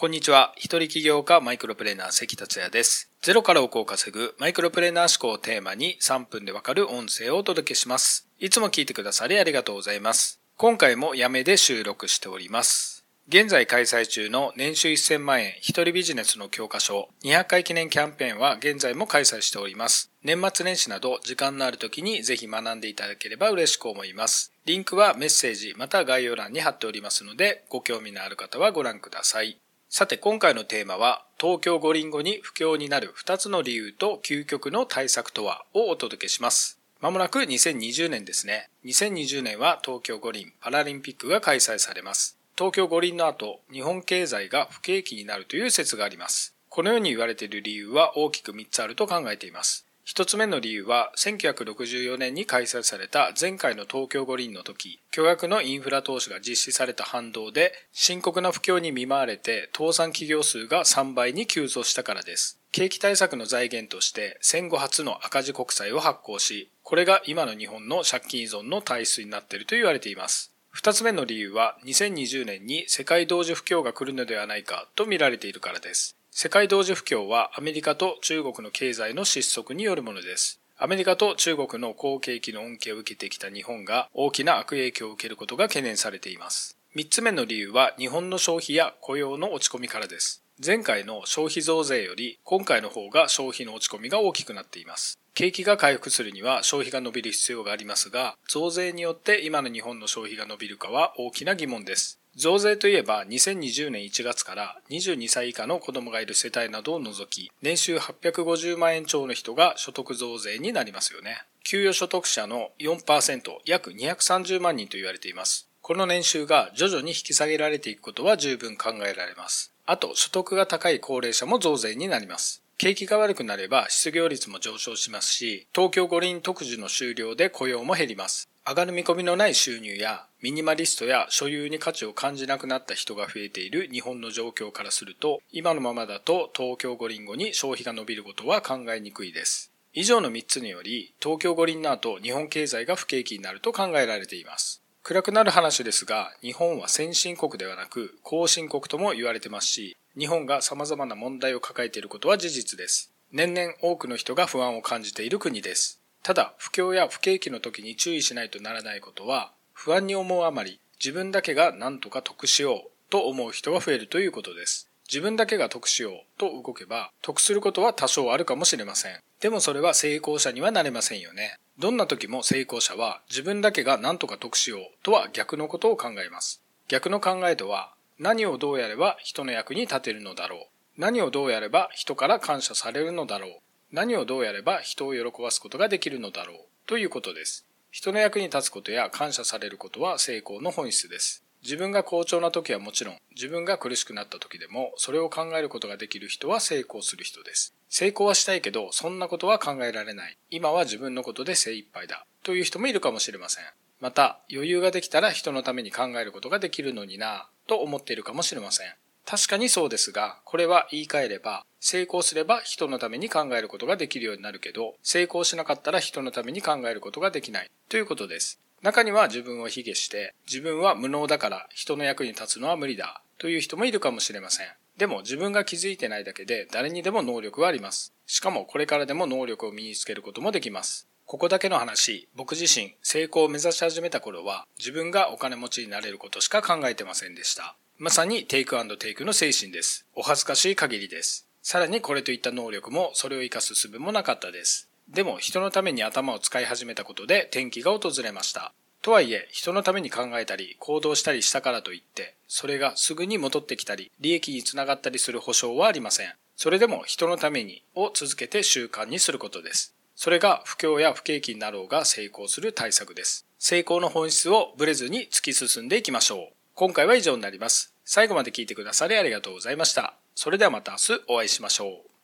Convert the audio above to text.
こんにちは。一人起業家マイクロプレーナー関達也です。ゼロから億を稼ぐマイクロプレーナー思考をテーマに3分でわかる音声をお届けします。いつも聞いてくださりありがとうございます。今回もやめで収録しております。現在開催中の年収1000万円一人ビジネスの教科書200回記念キャンペーンは現在も開催しております。年末年始など時間のある時にぜひ学んでいただければ嬉しく思います。リンクはメッセージまた概要欄に貼っておりますのでご興味のある方はご覧ください。さて今回のテーマは東京五輪後に不況になる2つの理由と究極の対策とはをお届けします。まもなく2020年ですね。2020年は東京五輪パラリンピックが開催されます。東京五輪の後、日本経済が不景気になるという説があります。このように言われている理由は大きく3つあると考えています。一つ目の理由は、1964年に開催された前回の東京五輪の時、巨額のインフラ投資が実施された反動で、深刻な不況に見舞われて、倒産企業数が3倍に急増したからです。景気対策の財源として戦後初の赤字国債を発行し、これが今の日本の借金依存の体質になっていると言われています。二つ目の理由は2020年に世界同時不況が来るのではないかと見られているからです。世界同時不況はアメリカと中国の経済の失速によるものです。アメリカと中国の好景気の恩恵を受けてきた日本が大きな悪影響を受けることが懸念されています。三つ目の理由は日本の消費や雇用の落ち込みからです。前回の消費増税より今回の方が消費の落ち込みが大きくなっています。景気が回復するには消費が伸びる必要がありますが、増税によって今の日本の消費が伸びるかは大きな疑問です。増税といえば2020年1月から22歳以下の子供がいる世帯などを除き、年収850万円超の人が所得増税になりますよね。給与所得者の4%、約230万人と言われています。この年収が徐々に引き下げられていくことは十分考えられます。あと、所得が高い高齢者も増税になります。景気が悪くなれば失業率も上昇しますし、東京五輪特需の終了で雇用も減ります。上がる見込みのない収入やミニマリストや所有に価値を感じなくなった人が増えている日本の状況からすると今のままだと東京五輪後に消費が伸びることは考えにくいです。以上の3つにより東京五輪の後日本経済が不景気になると考えられています。暗くなる話ですが日本は先進国ではなく後進国とも言われてますし日本が様々な問題を抱えていることは事実です。年々多くの人が不安を感じている国です。ただ、不況や不景気の時に注意しないとならないことは、不安に思うあまり、自分だけが何とか得しようと思う人が増えるということです。自分だけが得しようと動けば、得することは多少あるかもしれません。でもそれは成功者にはなれませんよね。どんな時も成功者は自分だけが何とか得しようとは逆のことを考えます。逆の考えとは、何をどうやれば人の役に立てるのだろう。何をどうやれば人から感謝されるのだろう。何をどうやれば人を喜ばすことができるのだろうということです。人の役に立つことや感謝されることは成功の本質です。自分が好調な時はもちろん、自分が苦しくなった時でも、それを考えることができる人は成功する人です。成功はしたいけど、そんなことは考えられない。今は自分のことで精一杯だ。という人もいるかもしれません。また、余裕ができたら人のために考えることができるのになぁ、と思っているかもしれません。確かにそうですが、これは言い換えれば、成功すれば人のために考えることができるようになるけど、成功しなかったら人のために考えることができないということです。中には自分を卑下して、自分は無能だから人の役に立つのは無理だという人もいるかもしれません。でも自分が気づいてないだけで誰にでも能力はあります。しかもこれからでも能力を身につけることもできます。ここだけの話、僕自身成功を目指し始めた頃は自分がお金持ちになれることしか考えてませんでした。まさにテイクアンドテイクの精神です。お恥ずかしい限りです。さらにこれといった能力もそれを活かす術もなかったです。でも人のために頭を使い始めたことで転機が訪れました。とはいえ、人のために考えたり、行動したりしたからといって、それがすぐに戻ってきたり、利益につながったりする保証はありません。それでも人のためにを続けて習慣にすることです。それが不況や不景気になろうが成功する対策です。成功の本質をブレずに突き進んでいきましょう。今回は以上になります。最後まで聞いてくださりありがとうございました。それではまた明日お会いしましょう。